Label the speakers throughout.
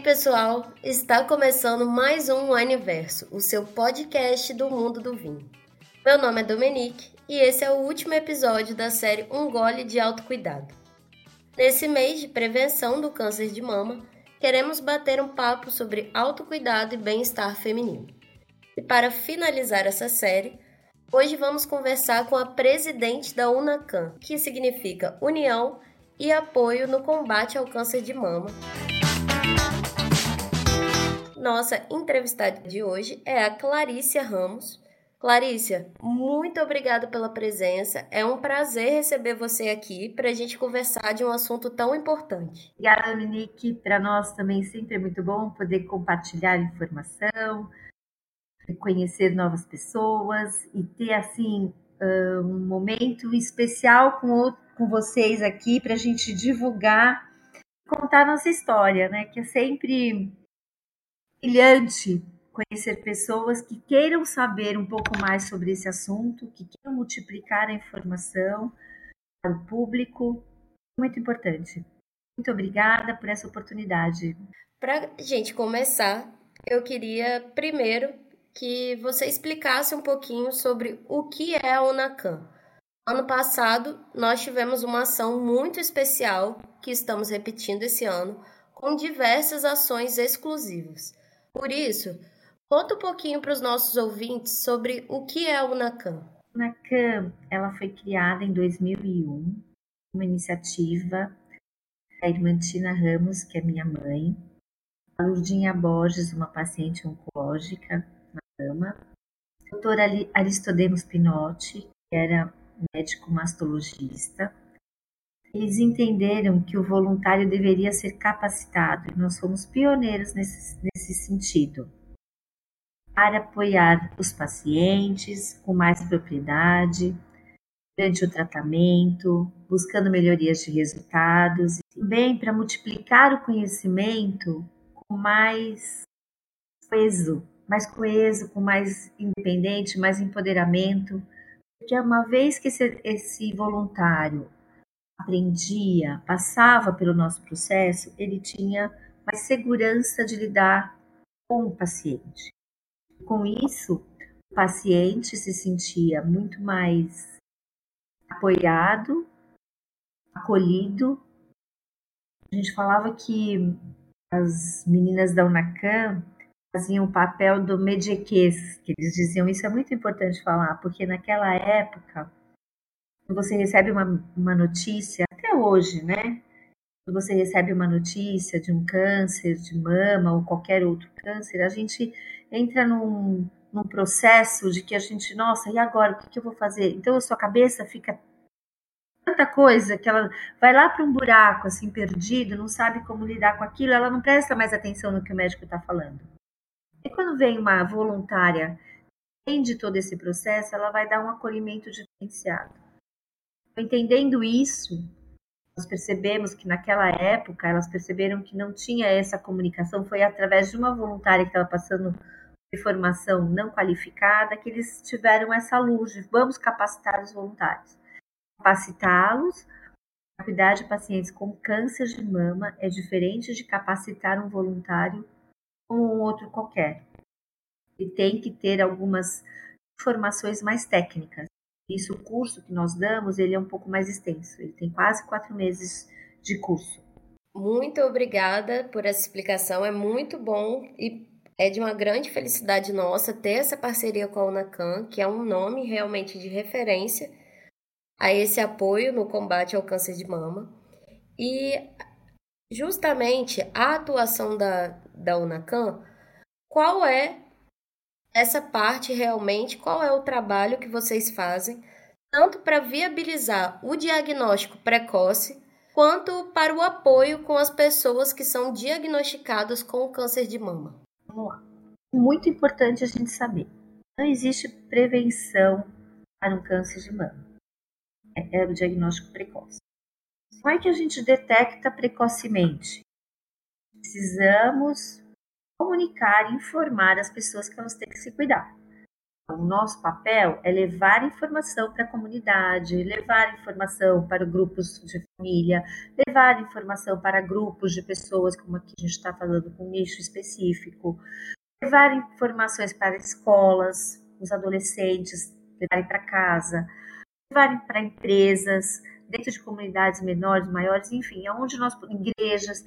Speaker 1: pessoal? Está começando mais um Universo, o seu podcast do mundo do vinho. Meu nome é Dominique e esse é o último episódio da série Um Gole de Autocuidado. Nesse mês de prevenção do câncer de mama, queremos bater um papo sobre autocuidado e bem-estar feminino. E para finalizar essa série, hoje vamos conversar com a presidente da UNACAM, que significa União e Apoio no Combate ao Câncer de Mama. Nossa entrevistada de hoje é a Clarícia Ramos. Clarícia, muito obrigada pela presença. É um prazer receber você aqui para a gente conversar de um assunto tão importante.
Speaker 2: Obrigada, Dominique. Para nós também sempre é muito bom poder compartilhar informação, conhecer novas pessoas e ter assim um momento especial com, com vocês aqui para a gente divulgar, contar nossa história, né? Que é sempre brilhante conhecer pessoas que queiram saber um pouco mais sobre esse assunto, que queiram multiplicar a informação para o público. Muito importante. Muito obrigada por essa oportunidade.
Speaker 1: Para gente começar, eu queria primeiro que você explicasse um pouquinho sobre o que é a UNACAM. Ano passado, nós tivemos uma ação muito especial que estamos repetindo esse ano, com diversas ações exclusivas. Por isso, conta um pouquinho para os nossos ouvintes sobre o que é a UNACAM.
Speaker 2: A UNACAM ela foi criada em 2001, uma iniciativa da irmã Tina Ramos, que é minha mãe, a Lurdinha Borges, uma paciente oncológica na cama, a doutora Aristodemos Pinotti, que era médico mastologista, eles entenderam que o voluntário deveria ser capacitado e nós fomos pioneiros nesse, nesse sentido. Para apoiar os pacientes com mais propriedade durante o tratamento, buscando melhorias de resultados e também para multiplicar o conhecimento com mais coeso, mais coeso, com mais independente, mais empoderamento, porque uma vez que esse, esse voluntário aprendia, passava pelo nosso processo, ele tinha mais segurança de lidar com o paciente. Com isso, o paciente se sentia muito mais apoiado, acolhido. A gente falava que as meninas da UNACAM faziam o papel do mediequês, que eles diziam, isso é muito importante falar, porque naquela época você recebe uma, uma notícia, até hoje, né? Quando você recebe uma notícia de um câncer de mama ou qualquer outro câncer, a gente entra num, num processo de que a gente, nossa, e agora? O que, que eu vou fazer? Então a sua cabeça fica tanta coisa que ela vai lá para um buraco assim perdido, não sabe como lidar com aquilo, ela não presta mais atenção no que o médico está falando. E quando vem uma voluntária entende todo esse processo, ela vai dar um acolhimento diferenciado. Entendendo isso, nós percebemos que naquela época elas perceberam que não tinha essa comunicação, foi através de uma voluntária que estava passando de formação não qualificada que eles tiveram essa luz de vamos capacitar os voluntários. Capacitá-los a cuidar de pacientes com câncer de mama é diferente de capacitar um voluntário como um outro qualquer. E tem que ter algumas informações mais técnicas isso, o curso que nós damos, ele é um pouco mais extenso. Ele tem quase quatro meses de curso.
Speaker 1: Muito obrigada por essa explicação. É muito bom e é de uma grande felicidade nossa ter essa parceria com a Unacan, que é um nome realmente de referência a esse apoio no combate ao câncer de mama. E justamente a atuação da, da Unacan, qual é essa parte realmente, qual é o trabalho que vocês fazem, tanto para viabilizar o diagnóstico precoce, quanto para o apoio com as pessoas que são diagnosticadas com câncer de mama.
Speaker 2: Vamos lá. Muito importante a gente saber. Não existe prevenção para um câncer de mama. É, é o diagnóstico precoce. Como é que a gente detecta precocemente? Precisamos comunicar e informar as pessoas que elas têm que se cuidar. o nosso papel é levar informação para a comunidade, levar informação para grupos de família, levar informação para grupos de pessoas, como aqui a gente está falando com um nicho específico, levar informações para escolas, os adolescentes, levarem para casa, levarem para empresas, dentro de comunidades menores, maiores, enfim, aonde nós, igrejas,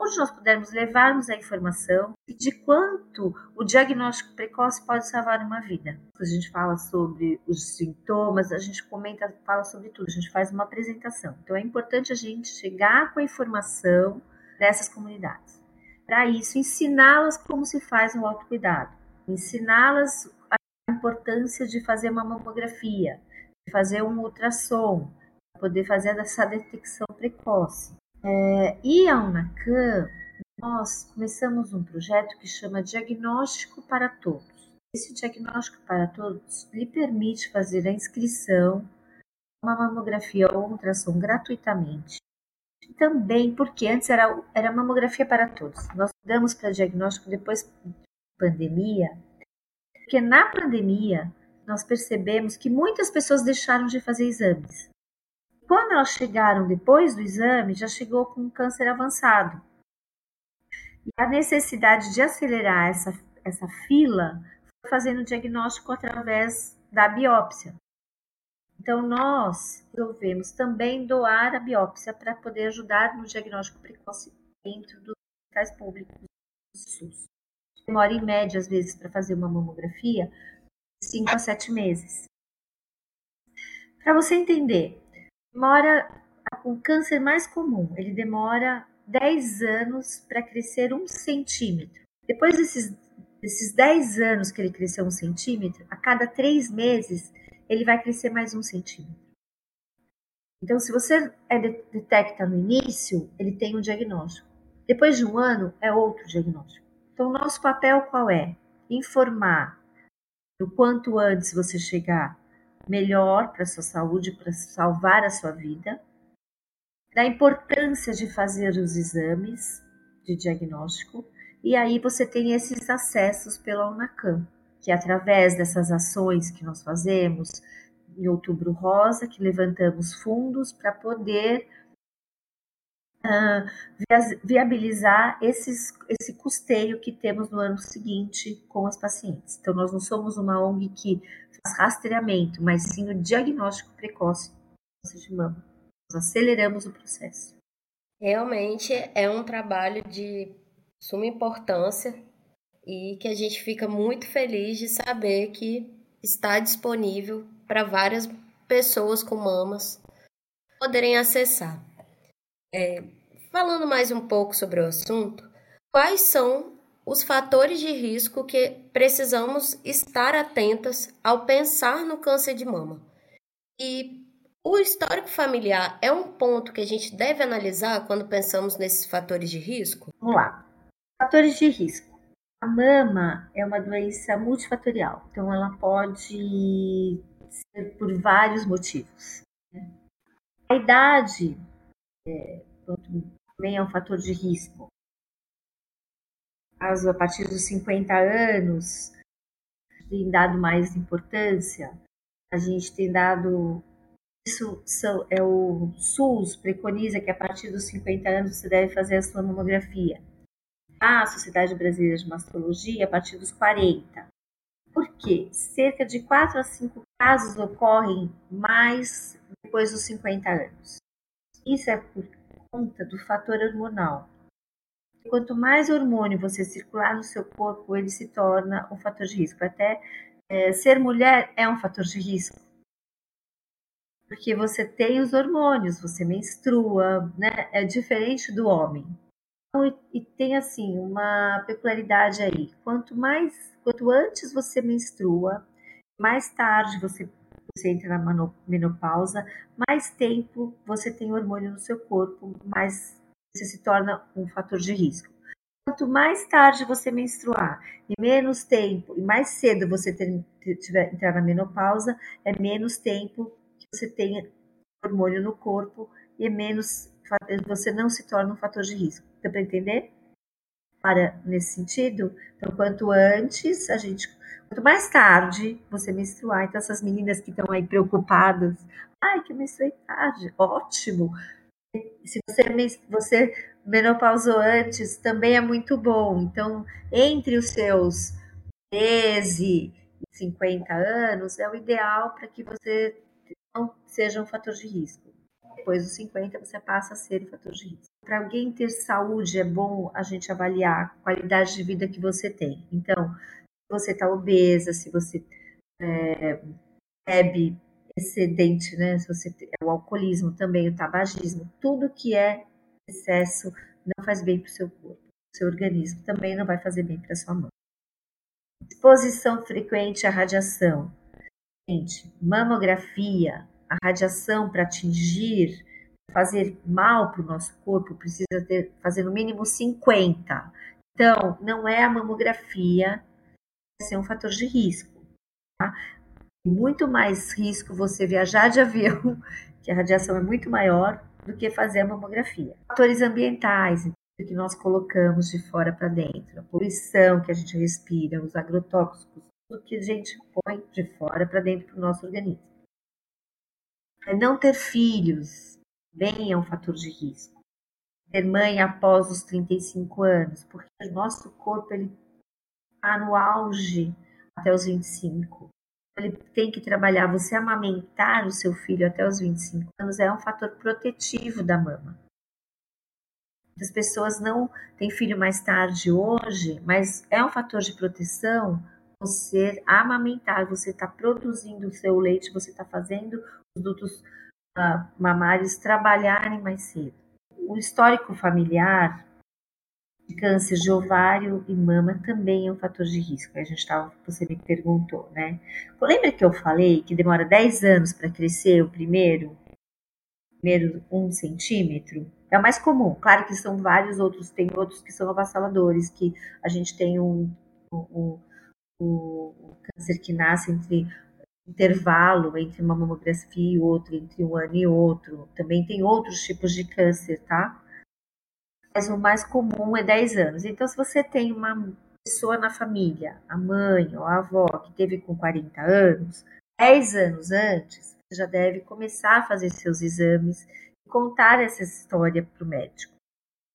Speaker 2: onde nós pudermos levarmos a informação de quanto o diagnóstico precoce pode salvar uma vida. A gente fala sobre os sintomas, a gente comenta, fala sobre tudo, a gente faz uma apresentação. Então é importante a gente chegar com a informação dessas comunidades. Para isso, ensiná-las como se faz o autocuidado, ensiná-las a importância de fazer uma mamografia, de fazer um ultrassom, poder fazer essa detecção precoce. É, e a UNACAM, nós começamos um projeto que chama Diagnóstico para Todos. Esse Diagnóstico para Todos lhe permite fazer a inscrição uma mamografia ou um ultrassom gratuitamente. Também porque antes era, era mamografia para todos. Nós damos para diagnóstico depois da pandemia, porque na pandemia nós percebemos que muitas pessoas deixaram de fazer exames. Quando elas chegaram depois do exame, já chegou com um câncer avançado. E a necessidade de acelerar essa, essa fila foi fazendo o diagnóstico através da biópsia. Então, nós resolvemos também doar a biópsia para poder ajudar no diagnóstico precoce dentro dos hospitais públicos do SUS. Demora, em média, às vezes, para fazer uma mamografia, 5 a 7 meses. Para você entender, demora o câncer mais comum, ele demora 10 anos para crescer um centímetro. Depois desses, desses 10 anos que ele cresceu um centímetro, a cada 3 meses ele vai crescer mais um centímetro. Então, se você é detecta no início, ele tem um diagnóstico. Depois de um ano, é outro diagnóstico. Então, nosso papel qual é? Informar o quanto antes você chegar melhor para sua saúde, para salvar a sua vida, da importância de fazer os exames de diagnóstico, e aí você tem esses acessos pela UNACAM, que é através dessas ações que nós fazemos, em Outubro Rosa, que levantamos fundos para poder viabilizar esses, esse custeio que temos no ano seguinte com as pacientes. Então, nós não somos uma ONG que faz rastreamento, mas sim o diagnóstico precoce de mama. Nós aceleramos o processo.
Speaker 1: Realmente é um trabalho de suma importância e que a gente fica muito feliz de saber que está disponível para várias pessoas com mamas poderem acessar. É, falando mais um pouco sobre o assunto, quais são os fatores de risco que precisamos estar atentas ao pensar no câncer de mama? E o histórico familiar é um ponto que a gente deve analisar quando pensamos nesses fatores de risco?
Speaker 2: Vamos lá. Fatores de risco. A mama é uma doença multifatorial, então ela pode ser por vários motivos. Né? A idade é, também é um fator de risco. Caso a partir dos 50 anos tem dado mais importância, a gente tem dado isso são, é o SUS preconiza que a partir dos 50 anos você deve fazer a sua mamografia. A Sociedade Brasileira de Mastologia a partir dos 40. Por quê? Cerca de 4 a 5 casos ocorrem mais depois dos 50 anos. Isso é por conta do fator hormonal. Quanto mais hormônio você circular no seu corpo, ele se torna um fator de risco. Até é, ser mulher é um fator de risco. Porque você tem os hormônios, você menstrua, né? É diferente do homem. Então, e tem assim uma peculiaridade aí. Quanto mais, quanto antes você menstrua, mais tarde você você entra na menopausa, mais tempo você tem hormônio no seu corpo, mais você se torna um fator de risco. Quanto mais tarde você menstruar e menos tempo, e mais cedo você ter, tiver, entrar na menopausa, é menos tempo que você tenha hormônio no corpo e é menos você não se torna um fator de risco. Deu para entender? Para nesse sentido. Então, quanto antes a gente, quanto mais tarde você menstruar, então essas meninas que estão aí preocupadas, ai, que menstruei tarde, ótimo. Se você, você menopausou antes, também é muito bom. Então, entre os seus 13 e 50 anos, é o ideal para que você não seja um fator de risco. Depois dos 50, você passa a ser fator de risco. Para alguém ter saúde, é bom a gente avaliar a qualidade de vida que você tem. Então, se você está obesa, se você é, bebe excedente, né? Se você é o alcoolismo também, o tabagismo, tudo que é excesso não faz bem para o seu corpo, seu organismo também não vai fazer bem para sua mão. Exposição frequente à radiação. Gente, mamografia, a radiação para atingir, fazer mal para o nosso corpo, precisa ter, fazer no mínimo 50. Então, não é a mamografia ser um fator de risco. Tá? Muito mais risco você viajar de avião, que a radiação é muito maior, do que fazer a mamografia. Fatores ambientais, que nós colocamos de fora para dentro, a poluição que a gente respira, os agrotóxicos, tudo que a gente põe de fora para dentro do nosso organismo. É não ter filhos bem é um fator de risco. Ter mãe após os 35 anos, porque o nosso corpo ele está no auge até os 25. Ele tem que trabalhar. Você amamentar o seu filho até os 25 anos é um fator protetivo da mama. As pessoas não têm filho mais tarde hoje, mas é um fator de proteção você amamentar, você está produzindo o seu leite, você está fazendo dutos uh, mamários trabalharem mais cedo. O histórico familiar de câncer de ovário e mama também é um fator de risco. A gente tava, você me perguntou, né? Lembra que eu falei que demora 10 anos para crescer o primeiro, primeiro um centímetro? É o mais comum. Claro que são vários outros, tem outros que são avassaladores, que a gente tem um, um, um, um câncer que nasce entre intervalo entre uma mamografia e outra, entre um ano e outro. Também tem outros tipos de câncer, tá? Mas o mais comum é 10 anos. Então, se você tem uma pessoa na família, a mãe ou a avó, que teve com 40 anos, 10 anos antes, você já deve começar a fazer seus exames e contar essa história para o médico.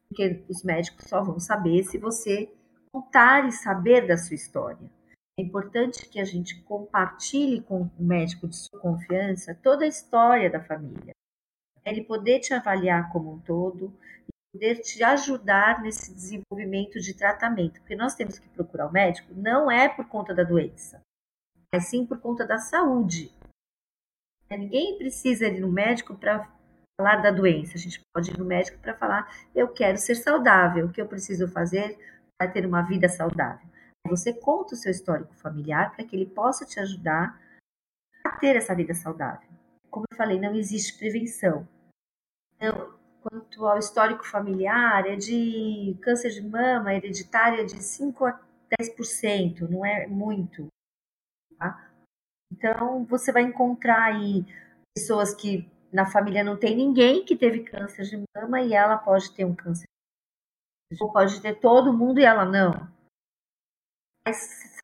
Speaker 2: Porque os médicos só vão saber se você contar e saber da sua história. É importante que a gente compartilhe com o médico de sua confiança toda a história da família. Ele poder te avaliar como um todo e poder te ajudar nesse desenvolvimento de tratamento. Porque nós temos que procurar o médico não é por conta da doença, mas sim por conta da saúde. Ninguém precisa ir no médico para falar da doença. A gente pode ir no médico para falar: eu quero ser saudável, o que eu preciso fazer para ter uma vida saudável. Você conta o seu histórico familiar para que ele possa te ajudar a ter essa vida saudável. Como eu falei, não existe prevenção. Então, quanto ao histórico familiar, é de câncer de mama hereditária de 5 a 10%, não é muito. Tá? Então, você vai encontrar aí pessoas que na família não tem ninguém que teve câncer de mama e ela pode ter um câncer. Ou pode ter todo mundo e ela não. Mas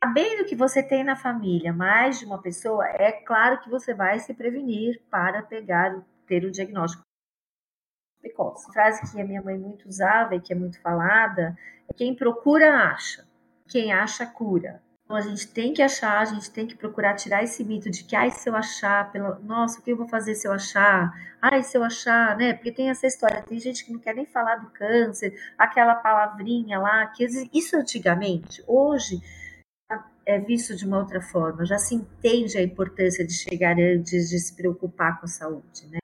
Speaker 2: sabendo que você tem na família mais de uma pessoa, é claro que você vai se prevenir para pegar, ter o diagnóstico precoce. Frase que a minha mãe muito usava e que é muito falada é quem procura acha, quem acha cura. Então a gente tem que achar, a gente tem que procurar tirar esse mito de que, ai, se eu achar, pelo... nossa, o que eu vou fazer se eu achar? Ai, se eu achar, né? Porque tem essa história, tem gente que não quer nem falar do câncer, aquela palavrinha lá, que isso antigamente, hoje é visto de uma outra forma, já se entende a importância de chegar antes de se preocupar com a saúde, né?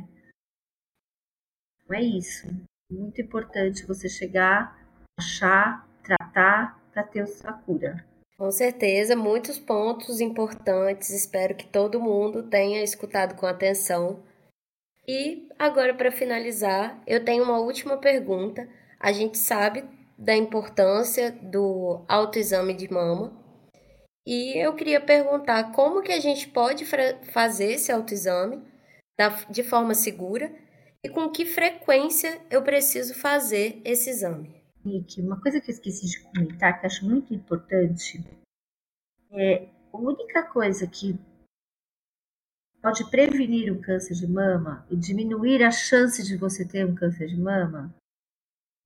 Speaker 2: Não é isso. Muito importante você chegar, achar, tratar para ter a sua cura.
Speaker 1: Com certeza, muitos pontos importantes. Espero que todo mundo tenha escutado com atenção. E agora, para finalizar, eu tenho uma última pergunta. A gente sabe da importância do autoexame de mama. E eu queria perguntar como que a gente pode fazer esse autoexame de forma segura e com que frequência eu preciso fazer esse exame.
Speaker 2: Nick, uma coisa que eu esqueci de comentar, que acho muito importante, é a única coisa que pode prevenir o câncer de mama e diminuir a chance de você ter um câncer de mama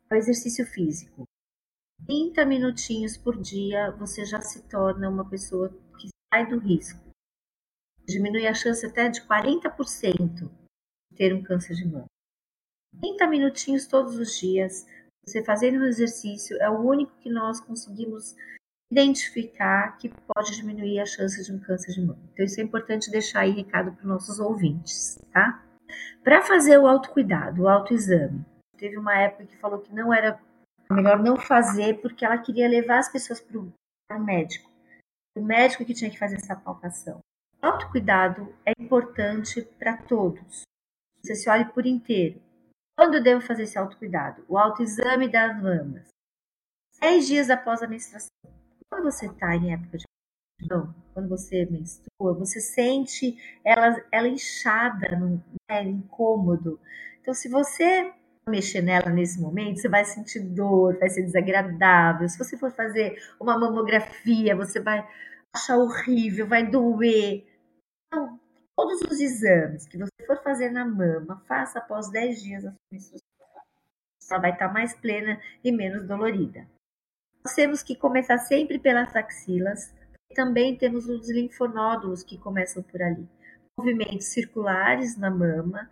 Speaker 2: é o exercício físico. 30 minutinhos por dia você já se torna uma pessoa que sai do risco. Diminui a chance até de 40% de ter um câncer de mama. 30 minutinhos todos os dias, você fazendo o exercício, é o único que nós conseguimos identificar que pode diminuir a chance de um câncer de mama. Então, isso é importante deixar aí recado para os nossos ouvintes, tá? Para fazer o autocuidado, o autoexame, teve uma época que falou que não era melhor não fazer porque ela queria levar as pessoas para o médico. O médico que tinha que fazer essa palpação. O autocuidado é importante para todos. Você se olhe por inteiro. Quando devo fazer esse autocuidado? O autoexame das mamas. Seis dias após a menstruação. Quando você está em época de menstruação, quando você menstrua, você sente ela, ela inchada, né, incômodo. Então, se você mexer nela nesse momento, você vai sentir dor, vai ser desagradável. Se você for fazer uma mamografia, você vai achar horrível, vai doer. Então, todos os exames que você for fazer na mama, faça após 10 dias da sua menstruação. Ela vai estar mais plena e menos dolorida. Nós temos que começar sempre pelas axilas. E também temos os linfonódulos que começam por ali. Movimentos circulares na mama.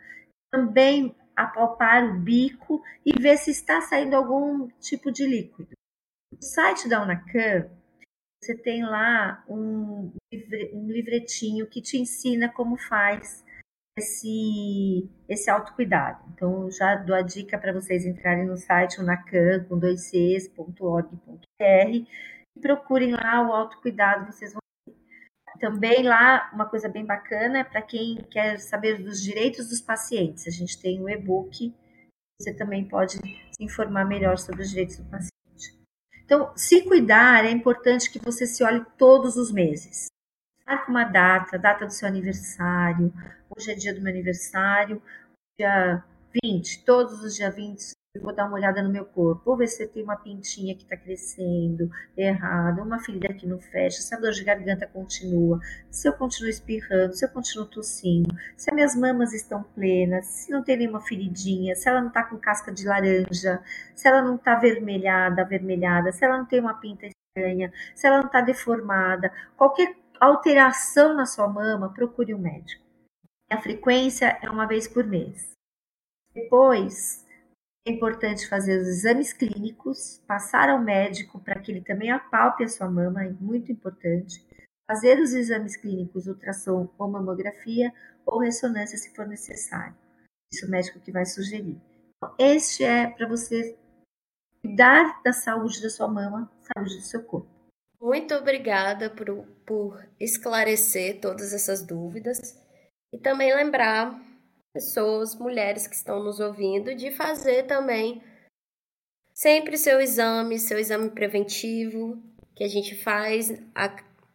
Speaker 2: Também apalpar o bico e ver se está saindo algum tipo de líquido. No site da Unacan, você tem lá um, um livretinho que te ensina como faz esse, esse autocuidado. Então, já dou a dica para vocês entrarem no site unacan, com dois e procurem lá o autocuidado, vocês vão também lá, uma coisa bem bacana para quem quer saber dos direitos dos pacientes. A gente tem um e-book, você também pode se informar melhor sobre os direitos do paciente. Então, se cuidar, é importante que você se olhe todos os meses. Marque uma data, data do seu aniversário. Hoje é dia do meu aniversário, dia 20, todos os dias 20 eu vou dar uma olhada no meu corpo, vou ver se tem uma pintinha que está crescendo errado, uma ferida que não fecha, se a dor de garganta continua, se eu continuo espirrando, se eu continuo tossindo, se as minhas mamas estão plenas, se não tem nenhuma feridinha, se ela não está com casca de laranja, se ela não está avermelhada, avermelhada, se ela não tem uma pinta estranha, se ela não está deformada, qualquer alteração na sua mama, procure um médico. A frequência é uma vez por mês. Depois, é importante fazer os exames clínicos, passar ao médico para que ele também apalpe a sua mama, é muito importante. Fazer os exames clínicos, ultrassom ou mamografia, ou ressonância se for necessário. Isso o médico que vai sugerir. Então, este é para você cuidar da saúde da sua mama, saúde do seu corpo.
Speaker 1: Muito obrigada por, por esclarecer todas essas dúvidas e também lembrar pessoas, mulheres que estão nos ouvindo, de fazer também sempre seu exame, seu exame preventivo, que a gente faz a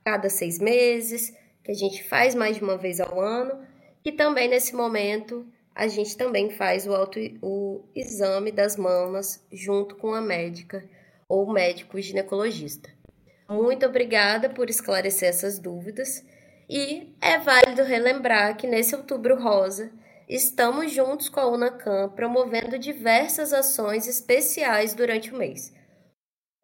Speaker 1: cada seis meses, que a gente faz mais de uma vez ao ano, e também nesse momento a gente também faz o, auto, o exame das mamas junto com a médica ou médico ginecologista. Muito obrigada por esclarecer essas dúvidas e é válido relembrar que nesse outubro rosa estamos juntos com a Unacan promovendo diversas ações especiais durante o mês.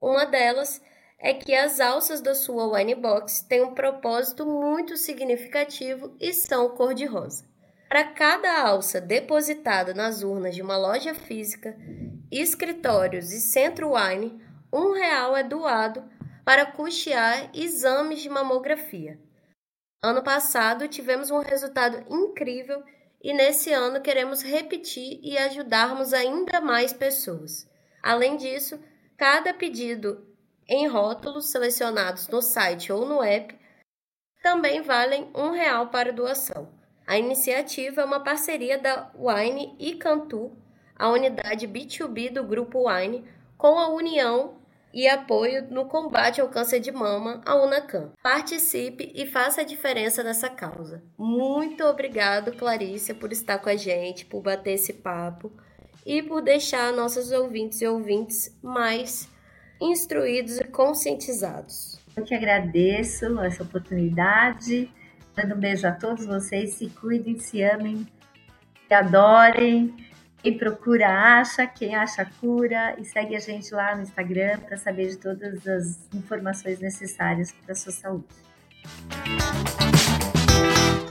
Speaker 1: Uma delas é que as alças da sua wine box têm um propósito muito significativo e são cor-de-rosa. Para cada alça depositada nas urnas de uma loja física, escritórios e centro wine, um real é doado para custear exames de mamografia. Ano passado tivemos um resultado incrível e nesse ano queremos repetir e ajudarmos ainda mais pessoas. Além disso, cada pedido em rótulos selecionados no site ou no app também valem um real para doação. A iniciativa é uma parceria da Wine e Cantu, a unidade B2B do Grupo Wine, com a União e apoio no combate ao câncer de mama, a UNACAM. Participe e faça a diferença nessa causa. Muito obrigado, Clarícia, por estar com a gente, por bater esse papo. e por deixar nossos ouvintes e ouvintes mais instruídos e conscientizados.
Speaker 2: Eu que agradeço essa oportunidade. Mando um beijo a todos vocês. Se cuidem, se amem, se adorem. Quem procura acha, quem acha cura. E segue a gente lá no Instagram para saber de todas as informações necessárias para a sua saúde.